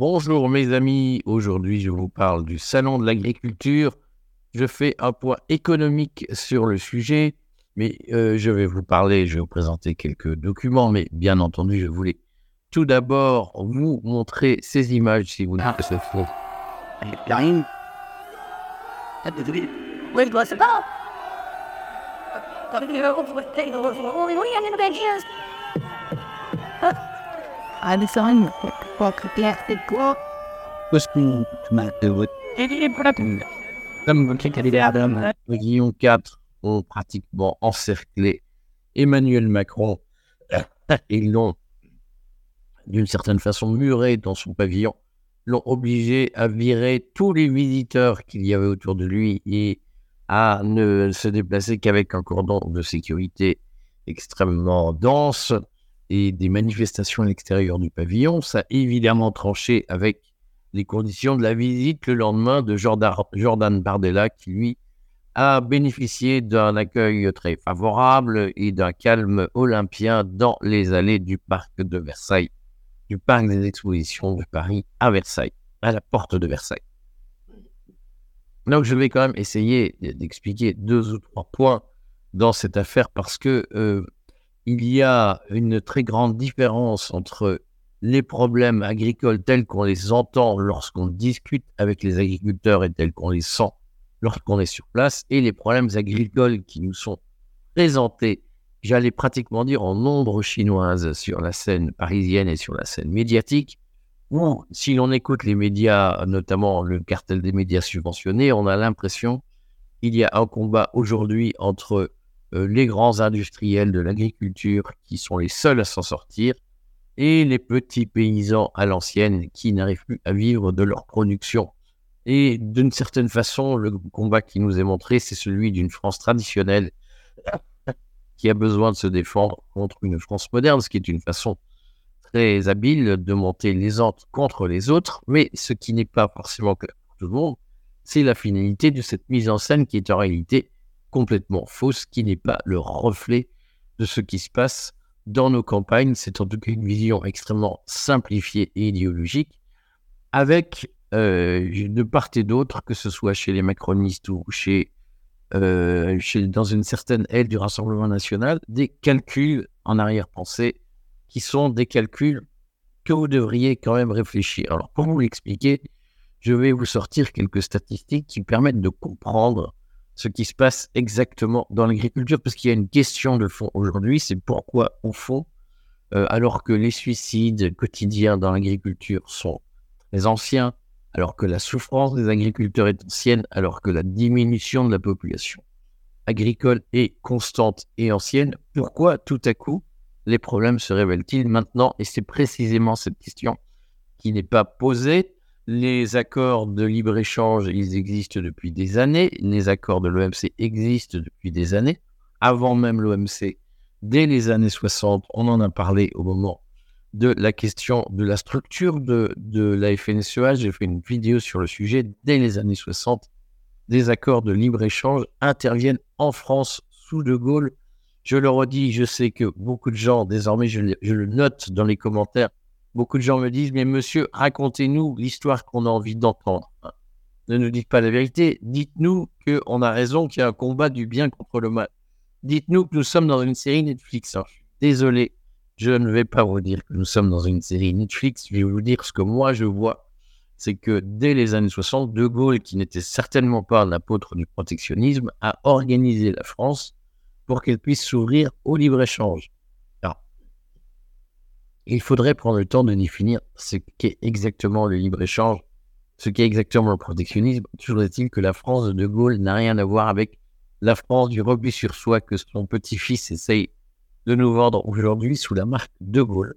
Bonjour mes amis, aujourd'hui je vous parle du Salon de l'agriculture. Je fais un point économique sur le sujet, mais euh, je vais vous parler, je vais vous présenter quelques documents, mais bien entendu je voulais tout d'abord vous montrer ces images si vous ne savez pas? Guillaume 4 ont pratiquement encerclé Emmanuel Macron. Ils l'ont, d'une certaine façon, muré dans son pavillon, l'ont obligé à virer tous les visiteurs qu'il y avait autour de lui et à ne se déplacer qu'avec un cordon de sécurité extrêmement dense et des manifestations à l'extérieur du pavillon. Ça a évidemment tranché avec les conditions de la visite le lendemain de Jordan, Bardella, qui lui a bénéficié d'un accueil très favorable et d'un calme olympien dans les allées du parc de Versailles, du parc des expositions de Paris à Versailles, à la porte de Versailles. Donc je vais quand même essayer d'expliquer deux ou trois points dans cette affaire parce que euh, il y a une très grande différence entre les problèmes agricoles tels qu'on les entend lorsqu'on discute avec les agriculteurs et tels qu'on les sent lorsqu'on est sur place et les problèmes agricoles qui nous sont présentés, j'allais pratiquement dire en nombre chinoise sur la scène parisienne et sur la scène médiatique, ou si l'on écoute les médias, notamment le cartel des médias subventionnés, on a l'impression qu'il y a un combat aujourd'hui entre les grands industriels de l'agriculture qui sont les seuls à s'en sortir et les petits paysans à l'ancienne qui n'arrivent plus à vivre de leur production. Et d'une certaine façon, le combat qui nous est montré, c'est celui d'une France traditionnelle qui a besoin de se défendre contre une France moderne, ce qui est une façon très habile de monter les uns contre les autres, mais ce qui n'est pas forcément clair pour tout le monde, c'est la finalité de cette mise en scène qui est en réalité complètement fausse, qui n'est pas le reflet de ce qui se passe dans nos campagnes. C'est en tout cas une vision extrêmement simplifiée et idéologique, avec euh, de part et d'autre, que ce soit chez les macronistes ou euh, dans une certaine aile du Rassemblement national, des calculs en arrière-pensée qui sont des calculs que vous devriez quand même réfléchir. Alors, pour vous l'expliquer, je vais vous sortir quelques statistiques qui permettent de comprendre ce qui se passe exactement dans l'agriculture, parce qu'il y a une question de fond aujourd'hui, c'est pourquoi, au fond, euh, alors que les suicides quotidiens dans l'agriculture sont très anciens, alors que la souffrance des agriculteurs est ancienne, alors que la diminution de la population agricole est constante et ancienne, pourquoi tout à coup les problèmes se révèlent-ils maintenant? Et c'est précisément cette question qui n'est pas posée. Les accords de libre-échange, ils existent depuis des années. Les accords de l'OMC existent depuis des années. Avant même l'OMC, dès les années 60, on en a parlé au moment de la question de la structure de, de la FNSEA. J'ai fait une vidéo sur le sujet. Dès les années 60, des accords de libre-échange interviennent en France sous De Gaulle. Je le redis, je sais que beaucoup de gens, désormais, je, le note dans les commentaires, beaucoup de gens me disent, mais monsieur, racontez-nous l'histoire qu'on a envie d'entendre. Ne nous dites pas la vérité, dites-nous qu'on a raison, qu'il y a un combat du bien contre le mal. Dites-nous que nous sommes dans une série Netflix. désolé, je ne vais pas vous dire que nous sommes dans une série Netflix, je vais vous dire ce que moi je vois. C'est que dès les années 60, De Gaulle, qui n'était certainement pas un apôtre du protectionnisme, a organisé la France pour qu'elle puisse s'ouvrir au libre-échange. Il faudrait prendre le temps de définir ce qu'est exactement le libre-échange, ce qu'est exactement le protectionnisme. Toujours est-il que la France de De Gaulle n'a rien à voir avec la France du repli sur soi que son petit-fils essaye de nous vendre aujourd'hui sous la marque De Gaulle.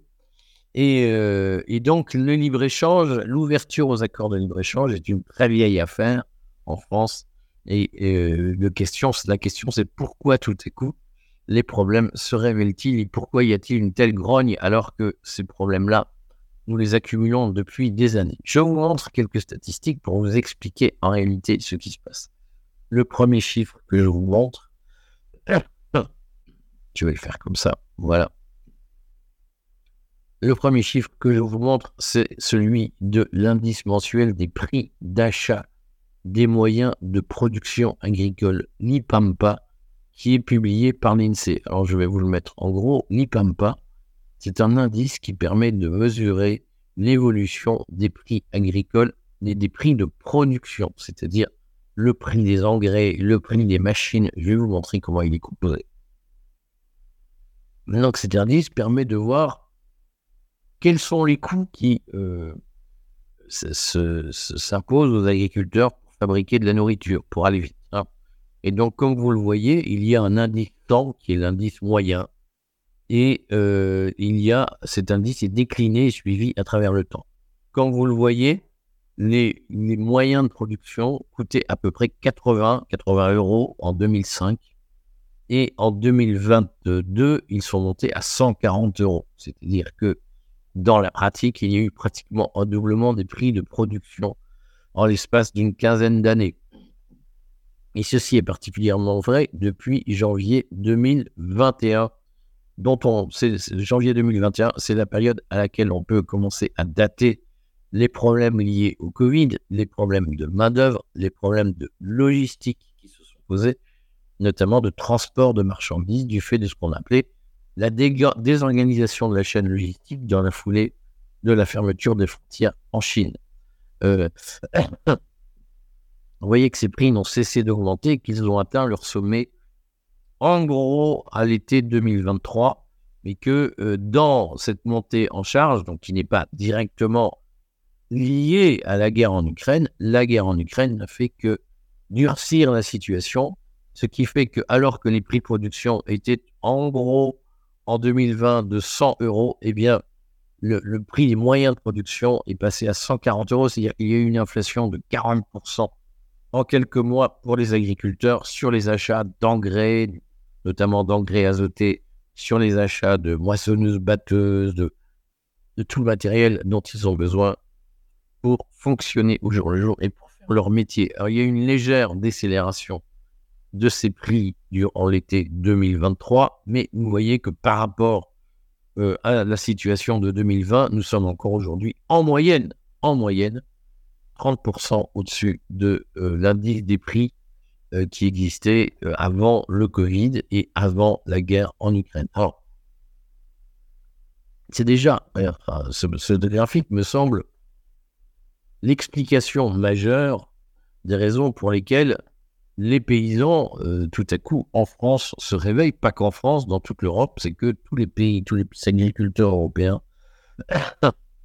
Et, euh, donc, le libre-échange, l'ouverture aux accords de libre-échange est une très vieille affaire en France. Et, euh, la question, c'est pourquoi tout à coup les problèmes se révèlent-ils et pourquoi y a-t-il une telle grogne alors que ces problèmes-là, nous les accumulons depuis des années? Je vous montre quelques statistiques pour vous expliquer en réalité ce qui se passe. Le premier chiffre que je vous montre, je vais le faire comme ça. Voilà. Le premier chiffre que je vous montre, c'est celui de l'indice mensuel des prix d'achat des moyens de production agricole, l'IPAMPA, qui est publié par l'INSEE. Alors je vais vous le mettre en gros, l'IPAMPA, c'est un indice qui permet de mesurer l'évolution des prix agricoles et des prix de production, c'est-à-dire le prix des engrais, le prix des machines. Je vais vous montrer comment il est composé. Donc cet indice permet de voir quels sont les coûts qui euh, s'imposent aux agriculteurs pour fabriquer de la nourriture, pour aller vite. Et donc, comme vous le voyez, il y a un indice temps qui est l'indice moyen. Et euh, il y a cet indice est décliné et suivi à travers le temps. Comme vous le voyez, les, les moyens de production coûtaient à peu près 80, 80 euros en 2005 et en 2022, ils sont montés à 140 euros. C'est-à-dire que dans la pratique, il y a eu pratiquement un doublement des prix de production en l'espace d'une quinzaine d'années. Et ceci est particulièrement vrai depuis janvier 2021, dont on, c'est, janvier 2021, c'est la période à laquelle on peut commencer à dater les problèmes liés au Covid, les problèmes de main-d'œuvre, les problèmes de logistique qui se sont posés notamment de transport de marchandises, du fait de ce qu'on appelait la désorganisation de la chaîne logistique dans la foulée de la fermeture des frontières en Chine. Euh, vous voyez que ces prix n'ont cessé d'augmenter qu'ils ont atteint leur sommet en gros à l'été 2023, mais que euh, dans cette montée en charge, donc qui n'est pas directement liée à la guerre en Ukraine, la guerre en Ukraine n'a fait que durcir la situation ce qui fait que, alors que les prix de production étaient en gros en 2020 de 100 euros, eh bien, le, prix des moyens de production est passé à 140 euros, c'est-à-dire qu'il y a eu une inflation de 40% en quelques mois pour les agriculteurs sur les achats d'engrais, notamment d'engrais azotés, sur les achats de moissonneuses batteuses, de, tout le matériel dont ils ont besoin pour fonctionner au jour le jour et pour faire leur métier. Alors, il y a une légère décélération de ces prix durant l'été 2023, mais vous voyez que par rapport euh, à la situation de 2020, nous sommes encore aujourd'hui en moyenne, en moyenne, 30% au-dessus de euh, l'indice des prix euh, qui existait avant le Covid et avant la guerre en Ukraine. Alors, c'est déjà, ce, graphique me semble l'explication majeure des raisons pour lesquelles les paysans, euh, tout à coup, en France, se réveillent, pas qu'en France, dans toute l'Europe, c'est que tous les pays, tous les agriculteurs européens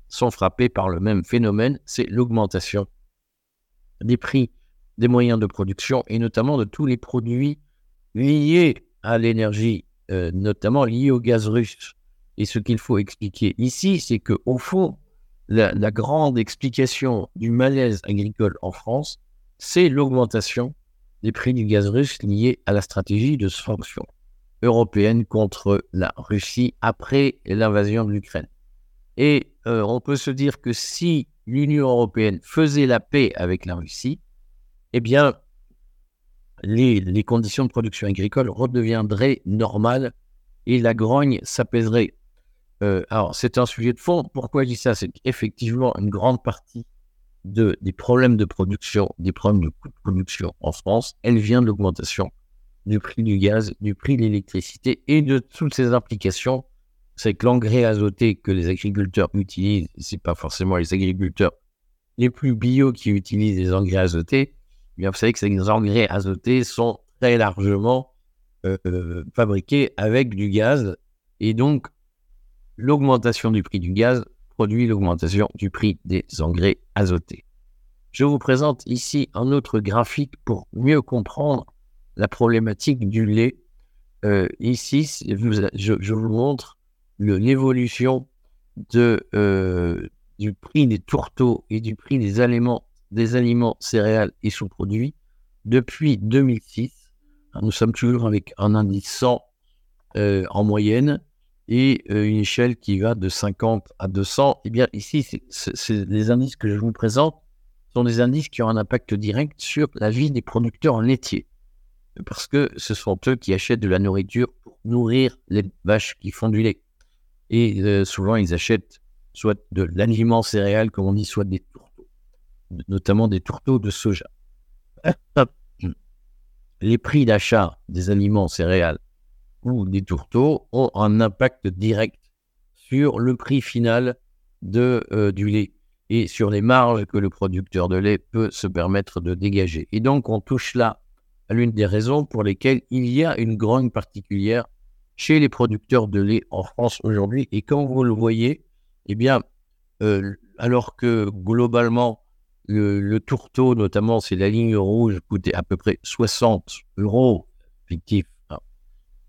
sont frappés par le même phénomène, c'est l'augmentation des prix des moyens de production et notamment de tous les produits liés à l'énergie, euh, notamment liés au gaz russe. Et ce qu'il faut expliquer ici, c'est que au fond, la grande explication du malaise agricole en France, c'est l'augmentation des prix du gaz russe liés à la stratégie de sanctions européennes contre la Russie après l'invasion de l'Ukraine. Et euh, on peut se dire que si l'Union européenne faisait la paix avec la Russie, eh bien, les, conditions de production agricole redeviendraient normales et la grogne s'apaiserait. Euh, alors, c'est un sujet de fond. Pourquoi je dis ça? C'est qu'effectivement, une grande partie de, des problèmes de production, des problèmes de coût de production en France, elle vient de l'augmentation du prix du gaz, du prix de l'électricité et de toutes ces implications. C'est que l'engrais azoté que les agriculteurs utilisent, c'est pas forcément les agriculteurs les plus bio qui utilisent les engrais azotés. Mais vous savez que ces engrais azotés sont très largement euh, euh, fabriqués avec du gaz. Et donc, l'augmentation du prix du gaz produit l'augmentation du prix des engrais azotés. Je vous présente ici un autre graphique pour mieux comprendre la problématique du lait. Euh, ici, je, vous montre l'évolution euh, du prix des tourteaux et du prix des aliments, des aliments céréales et sous-produits depuis 2006. Nous sommes toujours avec un indice 100 euh, en moyenne et euh, une échelle qui va de 50 à 200. Eh bien, ici, les indices que je vous présente sont des indices qui ont un impact direct sur la vie des producteurs laitiers. Parce que ce sont eux qui achètent de la nourriture pour nourrir les vaches qui font du lait. Et euh, souvent, ils achètent soit de l'aliment céréal, comme on dit, soit des tourteaux, notamment des tourteaux de soja. Les prix d'achat des aliments céréales ou des tourteaux ont un impact direct sur le prix final de, euh, du lait et sur les marges que le producteur de lait peut se permettre de dégager. Et donc, on touche là à l'une des raisons pour lesquelles il y a une grogne particulière chez les producteurs de lait en France aujourd'hui. Et comme vous le voyez, eh bien, euh, alors que globalement, le, tourteau, notamment, c'est la ligne rouge, coûtait à peu près 60 euros fictif. Hein.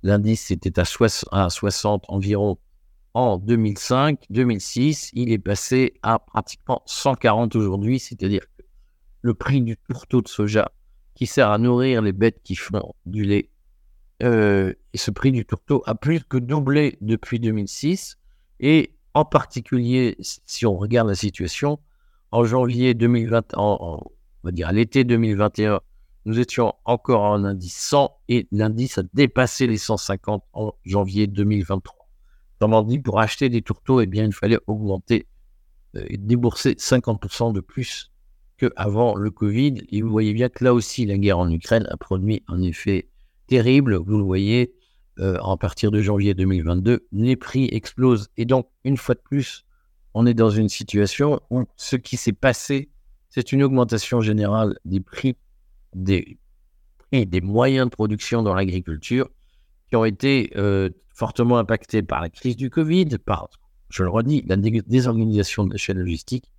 L'indice était à, à 60 environ en 2005, 2006, il est passé à pratiquement 140 aujourd'hui, c'est-à-dire que le prix du tourteau de soja qui sert à nourrir les bêtes qui font du lait, euh, et ce prix du tourteau a plus que doublé depuis 2006. Et en particulier, si on regarde la situation, en janvier 2020, on va dire à l'été 2021, nous étions encore en indice 100 et l'indice a dépassé les 150 en janvier 2023. Autrement dit, pour acheter des tourteaux, eh bien, il fallait augmenter euh, et débourser 50% de plus qu'avant le Covid. Et vous voyez bien que là aussi, la guerre en Ukraine a produit un effet terrible. Vous le voyez, euh, à partir de janvier 2022, les prix explosent. Et donc, une fois de plus, on est dans une situation où ce qui s'est passé, c'est une augmentation générale des prix des, et des moyens de production dans l'agriculture qui ont été euh, fortement impactés par la crise du Covid, par, je le redis, la désorganisation de la chaîne logistique,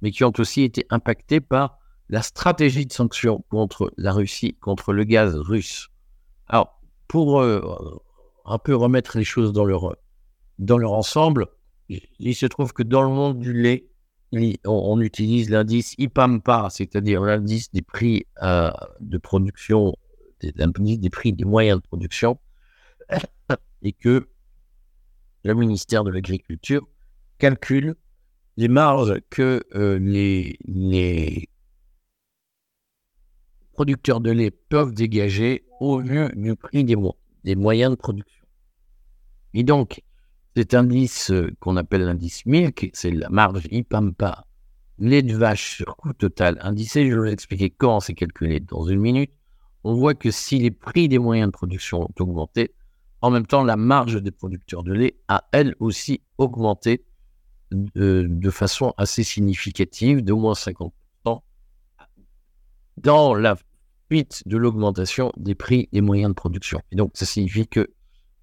mais qui ont aussi été impactés par la stratégie de sanctions contre la Russie, contre le gaz russe. Alors, pour euh, un peu remettre les choses dans leur, ensemble, il se trouve que dans le monde du lait, on, utilise l'indice IPAMPA, c'est-à-dire l'indice des prix euh, de production, des prix des moyens de production, et que le ministère de l'Agriculture calcule les marges que euh, les, producteurs de lait peuvent dégager au vu du prix des, moyens de production. Et donc, cet indice euh, qu'on appelle l'indice MILC, c'est la marge IPAMPA, lait de vache sur coût total indicé, je vais vous expliquer comment c'est calculé dans une minute. On voit que si les prix des moyens de production ont augmenté, en même temps, la marge des producteurs de lait a elle aussi augmenté de, façon assez significative, d'au moins 50%, dans la suite de l'augmentation des prix des moyens de production. Et donc, ça signifie que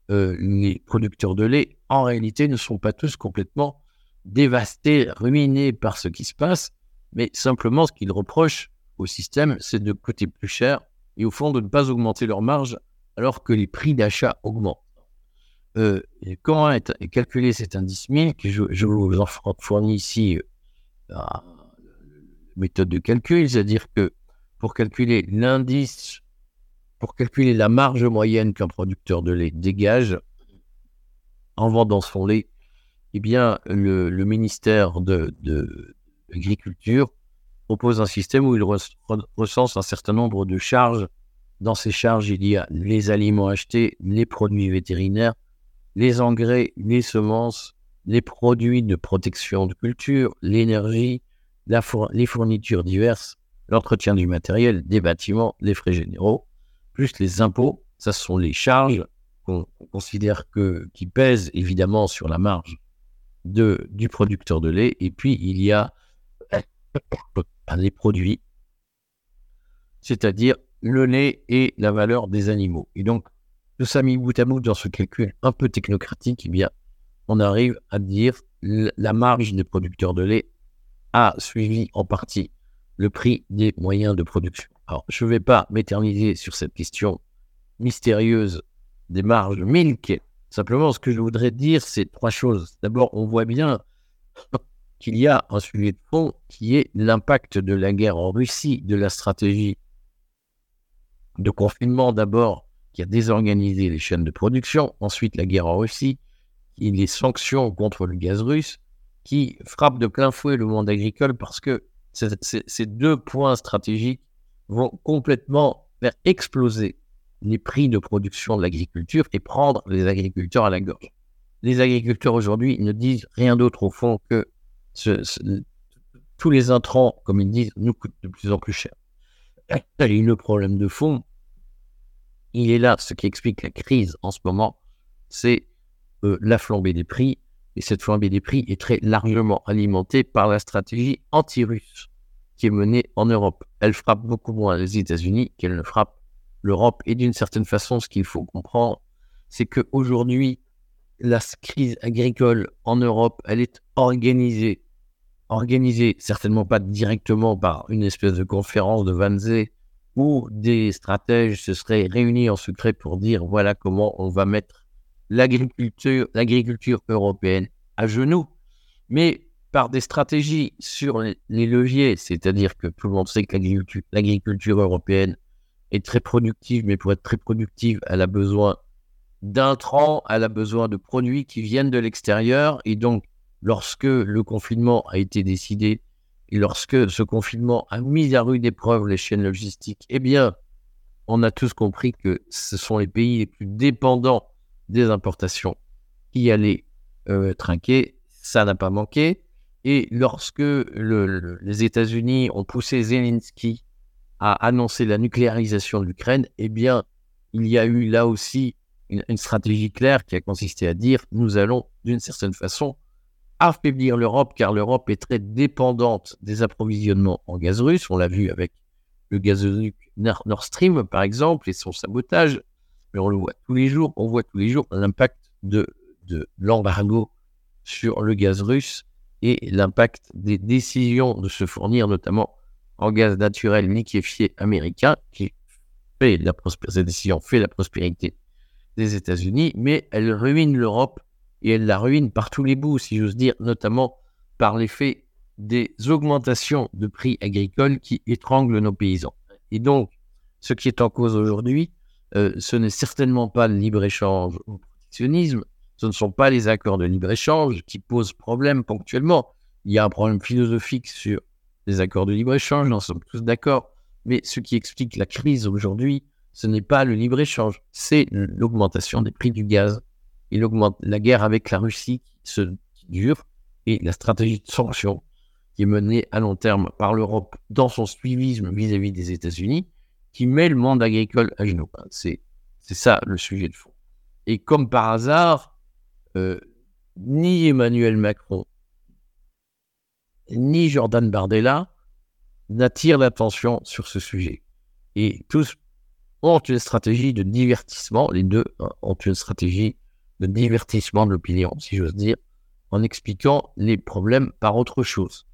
euh, les producteurs de lait, en réalité, ne sont pas tous complètement dévastés, ruinés par ce qui se passe, mais simplement ce qu'ils reprochent au système, c'est de coûter plus cher et au fond de ne pas augmenter leur marge alors que les prix d'achat augmentent. Euh, comment est calculé cet indice que je, vous en fournis ici euh, la méthode de calcul, c'est-à-dire que pour calculer l'indice, pour calculer la marge moyenne qu'un producteur de lait dégage en vendant son lait, eh bien, le, ministère de, l'Agriculture propose un système où il recense un certain nombre de charges. Dans ces charges, il y a les aliments achetés, les produits vétérinaires, les engrais, les semences, les produits de protection de culture, l'énergie, les fournitures diverses, l'entretien du matériel, des bâtiments, les frais généraux, plus les impôts. Ça, sont les charges qu'on considère que, qui pèsent évidemment sur la marge du producteur de lait. Et puis, il y a les produits, c'est-à-dire le lait et la valeur des animaux. Et donc, tout ça mis bout à bout dans ce calcul un peu technocratique, eh bien, on arrive à dire la marge des producteurs de lait a suivi en partie le prix des moyens de production. Alors, je ne vais pas m'éterniser sur cette question mystérieuse des marges milk. Simplement, ce que je voudrais dire, c'est trois choses. D'abord, on voit bien qu'il y a un sujet de fond qui est l'impact de la guerre en Russie, de la stratégie de confinement d'abord qui a désorganisé les chaînes de production, ensuite la guerre en Russie, et les sanctions contre le gaz russe, qui frappent de plein fouet le monde agricole parce que ces deux points stratégiques vont complètement faire exploser les prix de production de l'agriculture et prendre les agriculteurs à la gorge. les agriculteurs aujourd'hui ne disent rien d'autre au fond que tous les intrants, comme ils disent, nous coûtent de plus en plus cher. Le problème de fond, il est là. Ce qui explique la crise en ce moment, c'est euh, la flambée des prix. Et cette flambée des prix est très largement alimentée par la stratégie anti-russe qui est menée en Europe. Elle frappe beaucoup moins les États-Unis qu'elle ne frappe l'Europe. Et d'une certaine façon, ce qu'il faut comprendre, c'est qu'aujourd'hui, la crise agricole en Europe, elle est organisée. Organisée certainement pas directement par une espèce de conférence de Wannsee où des stratèges se seraient réunis en secret pour dire voilà comment on va mettre l'agriculture, l'agriculture européenne à genoux, mais par des stratégies sur les, leviers, c'est-à-dire que tout le monde sait que l'agriculture européenne est très productive, mais pour être très productive, elle a besoin d'intrants, elle a besoin de produits qui viennent de l'extérieur. Et donc, lorsque le confinement a été décidé et lorsque ce confinement a mis à rude épreuve les chaînes logistiques, eh bien, on a tous compris que ce sont les pays les plus dépendants des importations qui allaient euh, trinquer. Ça n'a pas manqué. Et lorsque les États-Unis ont poussé Zelensky à annoncer la nucléarisation de l'Ukraine, eh bien, il y a eu là aussi une, stratégie claire qui a consisté à dire nous allons d'une certaine façon affaiblir l'Europe car l'Europe est très dépendante des approvisionnements en gaz russe. On l'a vu avec le gazoduc Nord Stream par exemple et son sabotage, mais on le voit tous les jours. On voit tous les jours l'impact de, de l'embargo sur le gaz russe et l'impact des décisions de se fournir notamment en gaz naturel liquéfié américain qui fait la cette décision fait la prospérité des États-Unis, mais elle ruine l'Europe et elle la ruine par tous les bouts, si j'ose dire, notamment par l'effet des augmentations de prix agricoles qui étranglent nos paysans. Et donc, ce qui est en cause aujourd'hui, euh, ce n'est certainement pas le libre-échange ou le protectionnisme, ce ne sont pas les accords de libre-échange qui posent problème ponctuellement. Il y a un problème philosophique sur les accords de libre-échange, nous sommes tous d'accord, mais ce qui explique la crise aujourd'hui, ce n'est pas le libre-échange, c'est l'augmentation des prix du gaz. Et la guerre avec la Russie qui, se, dure et la stratégie de sanctions qui est menée à long terme par l'Europe dans son suivisme vis-à-vis des États-Unis, qui met le monde agricole à genoux. C'est, ça le sujet de fond. Et comme par hasard, euh, ni Emmanuel Macron, ni Jordan Bardella n'attirent l'attention sur ce sujet. Et tous ont une stratégie de divertissement, les deux hein, ont une stratégie de divertissement de l'opinion, si j'ose dire, en expliquant les problèmes par autre chose.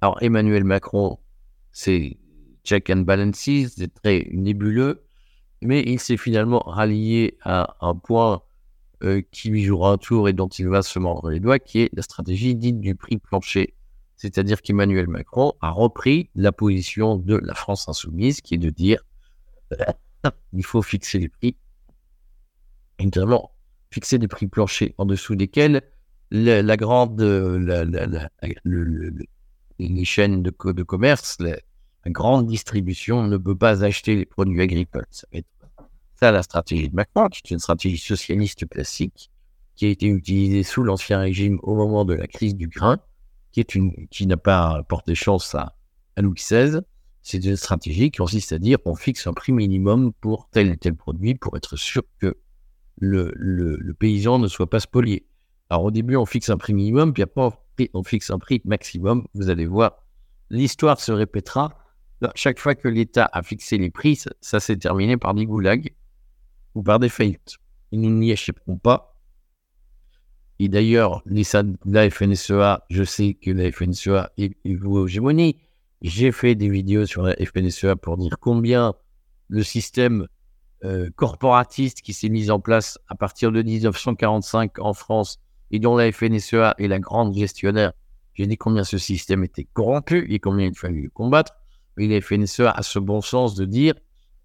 Alors Emmanuel Macron, c'est check and balances, c'est très nébuleux, mais il s'est finalement rallié à un point euh, qui lui jouera un tour et dont il va se mordre les doigts, qui est la stratégie dite du prix plancher. C'est-à-dire qu'Emmanuel Macron a repris la position de la France insoumise, qui est de dire il faut fixer les prix, notamment fixer des prix planchers en dessous desquels la, grande, les chaînes de commerce, la, grande distribution ne peut pas acheter les produits agricoles. Ça va être ça la stratégie de Macron, qui est une stratégie socialiste classique qui a été utilisée sous l'Ancien Régime au moment de la crise du grain, qui, est une, qui n'a pas porté chance à, à Louis XVI c'est une stratégie qui consiste à dire on fixe un prix minimum pour tel et tel produit pour être sûr que le, le, paysan ne soit pas spolié. Alors au début, on fixe un prix minimum, puis après, on fixe un prix maximum. Vous allez voir, l'histoire se répétera. Chaque fois que l'État a fixé les prix, ça, s'est terminé par des goulags ou par des faillites. Nous n'y échapperons pas. Et d'ailleurs, la FNSEA, je sais que la FNSEA est, vouée aux hégémonies. J'ai fait des vidéos sur la FNSEA pour dire combien le système euh, corporatiste qui s'est mis en place à partir de 1945 en France et dont la FNSEA est la grande gestionnaire, j'ai dit combien ce système était corrompu et combien il fallait le combattre. Mais la FNSEA a ce bon sens de dire,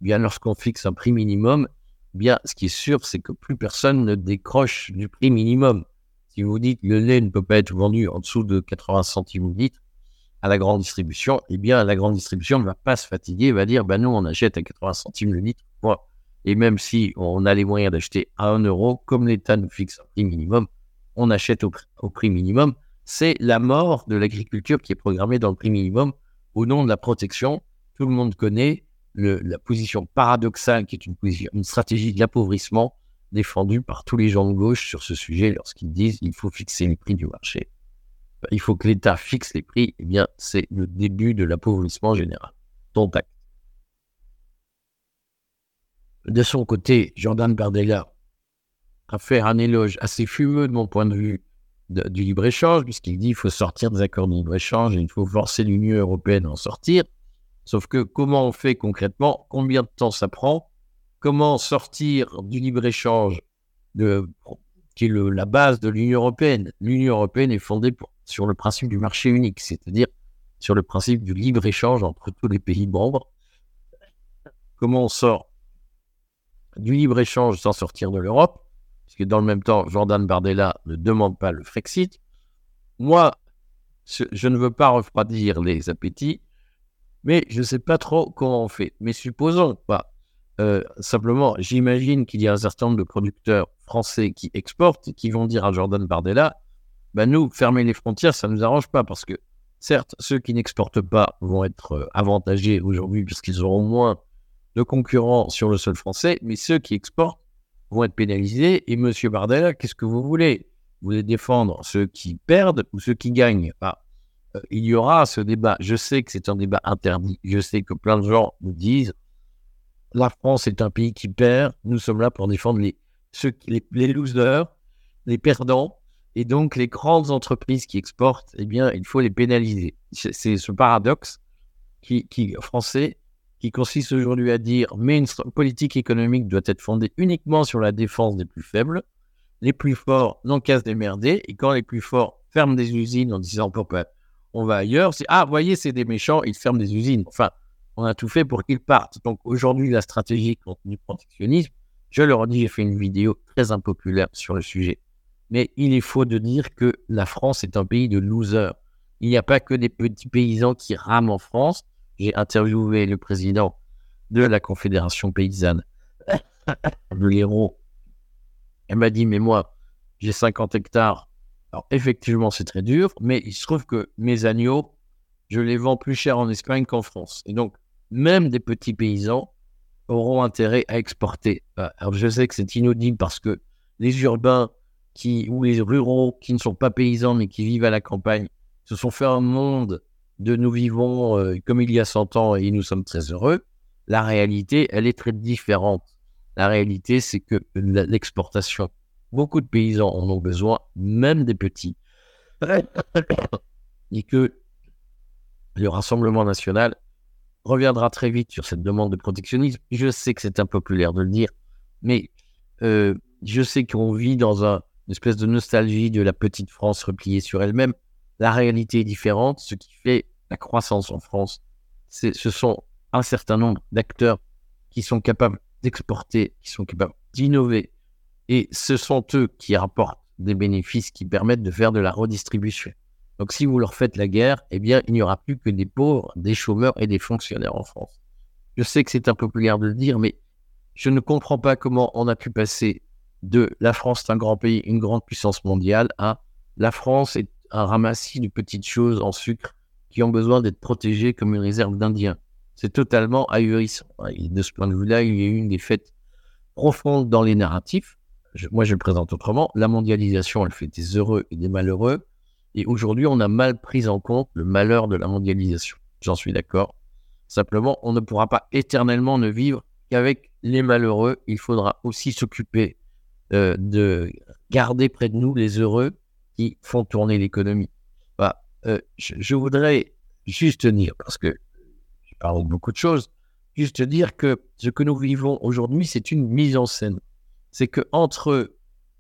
bien lorsqu'on fixe un prix minimum, bien ce qui est sûr, c'est que plus personne ne décroche du prix minimum. Si vous dites le lait ne peut pas être vendu en dessous de 80 centimes litre, à la grande distribution, eh bien, la grande distribution ne va pas se fatiguer, va dire, ben nous, on achète à 80 centimes le litre. Et même si on a les moyens d'acheter à 1 euro, comme l'État nous fixe un prix minimum, on achète au, prix minimum. C'est la mort de l'agriculture qui est programmée dans le prix minimum au nom de la protection. Tout le monde connaît la position paradoxale qui est une, stratégie d'appauvrissement défendue par tous les gens de gauche sur ce sujet lorsqu'ils disent il faut fixer les prix du marché. Il faut que l'État fixe les prix. Eh bien, c'est le début de l'appauvrissement général. Ton De son côté, Jordan Bardella a fait un éloge assez fumeux de mon point de vue du libre-échange, puisqu'il dit qu'il faut sortir des accords de libre-échange et il faut forcer l'Union européenne à en sortir. Sauf que comment on fait concrètement? Combien de temps ça prend? Comment sortir du libre-échange qui est la base de l'Union européenne? L'Union européenne est fondée sur le principe du marché unique, c'est-à-dire sur le principe du libre-échange entre tous les pays membres. Comment on sort du libre-échange sans sortir de l'Europe? Parce que dans le même temps, Jordan Bardella ne demande pas le Frexit. Moi, je ne veux pas refroidir les appétits, mais je ne sais pas trop comment on fait. Mais supposons pas. Euh, simplement, j'imagine qu'il y a un certain nombre de producteurs français qui exportent et qui vont dire à Jordan Bardella bah nous, fermer les frontières, ça ne nous arrange pas parce que, certes, ceux qui n'exportent pas vont être euh, avantagés aujourd'hui puisqu'ils auront moins de concurrents sur le sol français, mais ceux qui exportent vont être pénalisés. Et monsieur Bardella, qu'est-ce que vous voulez? Vous voulez défendre ceux qui perdent ou ceux qui gagnent? Ah, il y aura ce débat. Je sais que c'est un débat interdit. Je sais que plein de gens nous disent la France est un pays qui perd. Nous sommes là pour défendre les, ceux, les, losers, les perdants. Et donc, les grandes entreprises qui exportent, eh bien, il faut les pénaliser. C'est ce paradoxe qui, qui, français qui consiste aujourd'hui à dire mais une politique économique doit être fondée uniquement sur la défense des plus faibles. Les plus forts n'ont qu'à se démerder. Et quand les plus forts ferment des usines en disant pourquoi on va ailleurs. C'est ah, voyez, c'est des méchants, ils ferment des usines. Enfin, on a tout fait pour qu'ils partent. Donc aujourd'hui, la stratégie contre le protectionnisme, je le redis, j'ai fait une vidéo très impopulaire sur le sujet. Mais il est faux de dire que la France est un pays de losers. Il n'y a pas que des petits paysans qui rament en France. J'ai interviewé le président de la Confédération paysanne, le héros. Elle m'a dit, mais moi, j'ai 50 hectares alors, effectivement, c'est très dur, mais il se trouve que mes agneaux, je les vends plus cher en Espagne qu'en France. Et donc, même des petits paysans auront intérêt à exporter. Alors, je sais que c'est inaudible parce que les urbains qui, ou les ruraux qui ne sont pas paysans mais qui vivent à la campagne se sont fait un monde de nous vivons euh, comme il y a 100 ans et nous sommes très heureux. La réalité, elle est très différente. La réalité, c'est que l'exportation Beaucoup de paysans en ont besoin, même des petits. Et que le Rassemblement national reviendra très vite sur cette demande de protectionnisme. Je sais que c'est impopulaire de le dire, mais euh, je sais qu'on vit dans un, une espèce de nostalgie de la petite France repliée sur elle-même. La réalité est différente. Ce qui fait la croissance en France, ce sont un certain nombre d'acteurs qui sont capables d'exporter, qui sont capables d'innover, et ce sont eux qui rapportent des bénéfices qui permettent de faire de la redistribution. Donc si vous leur faites la guerre, eh bien, il n'y aura plus que des pauvres, des chômeurs et des fonctionnaires en France. Je sais que c'est impopulaire de le dire, mais je ne comprends pas comment on a pu passer de la France est un grand pays, une grande puissance mondiale, à la France est un ramassis de petites choses en sucre qui ont besoin d'être protégées comme une réserve d'Indiens. C'est totalement ahurissant. de ce point de vue-là, il y a eu une défaite profonde dans les narratifs moi je le présente autrement, la mondialisation, elle fait des heureux et des malheureux. Et aujourd'hui, on a mal pris en compte le malheur de la mondialisation. J'en suis d'accord. Simplement, on ne pourra pas éternellement ne vivre qu'avec les malheureux. Il faudra aussi s'occuper euh, de garder près de nous les heureux qui font tourner l'économie. Bah, euh, je, voudrais juste dire, parce que je parle beaucoup de choses, juste dire que ce que nous vivons aujourd'hui, c'est une mise en scène c'est que entre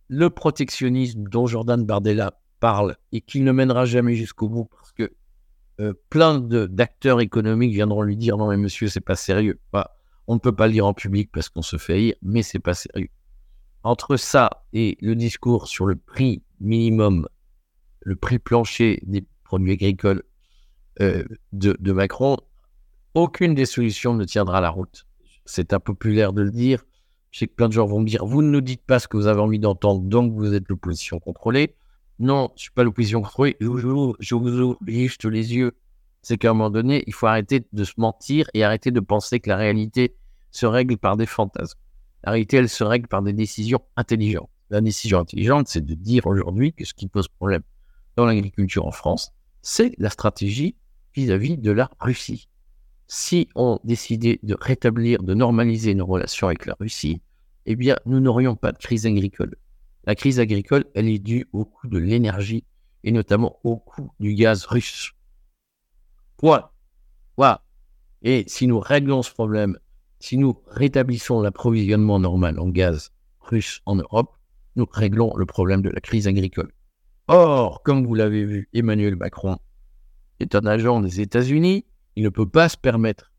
le protectionnisme dont Jordan Bardella parle et qu'il ne mènera jamais jusqu'au bout parce que euh, plein d'acteurs économiques viendront lui dire non mais monsieur c'est pas sérieux. on ne peut pas lire en public parce qu'on se fait haïr, mais c'est pas sérieux. Entre ça et le discours sur le prix minimum, le prix plancher des produits agricoles euh, de, Macron, aucune des solutions ne tiendra la route. C'est impopulaire de le dire, je sais que plein de gens vont me dire, vous ne nous dites pas ce que vous avez envie d'entendre, donc vous êtes l'opposition contrôlée. non, je suis pas l'opposition construite, je, vous- je ouvre juste les yeux. C'est qu'à un moment donné, il faut arrêter de se mentir et arrêter de penser que la réalité se règle par des fantasmes. La réalité, elle se règle par des décisions intelligentes. La décision intelligente, c'est de dire aujourd'hui que ce qui pose problème dans l'agriculture en France, c'est la stratégie vis-à-vis de la Russie. Si on décidait de rétablir, de normaliser nos relations avec la Russie, eh bien, nous n'aurions pas de crise agricole. La crise agricole, elle est due au coût de l'énergie et notamment au coût du gaz russe. Point. Voilà. Et si nous réglons ce problème, si nous rétablissons l'approvisionnement normal en gaz russe en Europe, nous réglons le problème de la crise agricole. Or, comme vous l'avez vu, Emmanuel Macron est un agent des États-Unis. Il ne peut pas se permettre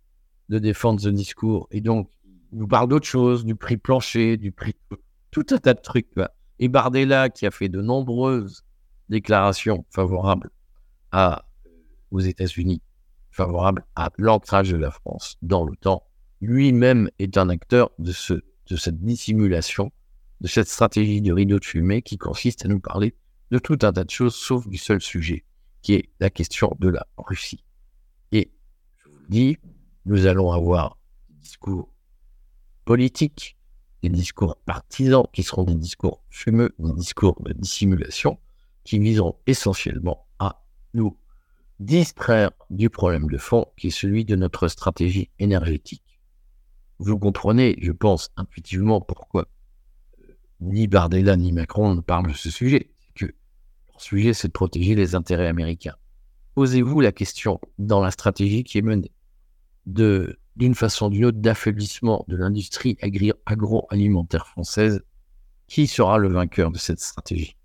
de défendre ce discours. Et donc, il nous parle d'autre chose, du prix plancher, du prix. Tout un tas de trucs. Et Bardella, qui a fait de nombreuses déclarations favorables à, aux États-Unis, favorables à l'ancrage de la France dans l'OTAN, lui-même est un acteur de cette dissimulation, de cette stratégie de rideau de fumée qui consiste à nous parler de tout un tas de choses, sauf du seul sujet, qui est la question de la Russie. Et je vous le dis, nous allons avoir des discours politiques, des discours partisans, qui seront des discours fumeux, des discours de dissimulation, qui viseront essentiellement à nous distraire du problème de fond, qui est celui de notre stratégie énergétique. Vous comprenez, je pense, intuitivement pourquoi ni Bardella ni Macron ne parlent de ce sujet. Que leur sujet, c'est de protéger les intérêts américains. Posez-vous la question dans la stratégie qui est menée d'une façon ou d'une autre d'affaiblissement de l'industrie agroalimentaire française, qui sera le vainqueur de cette stratégie?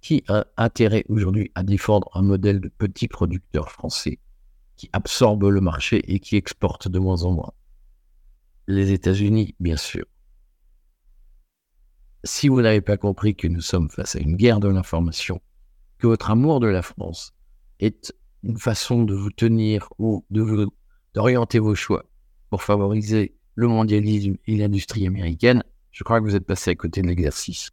Qui a intérêt aujourd'hui à défendre un modèle de petits producteurs français qui absorbe le marché et qui exporte de moins en moins? Les États-Unis, bien sûr. Si vous n'avez pas compris que nous sommes face à une guerre de l'information, que votre amour de la France est une façon de vous tenir ou d'orienter vos choix pour favoriser le mondialisme et l'industrie américaine, je crois que vous êtes passé à côté de l'exercice.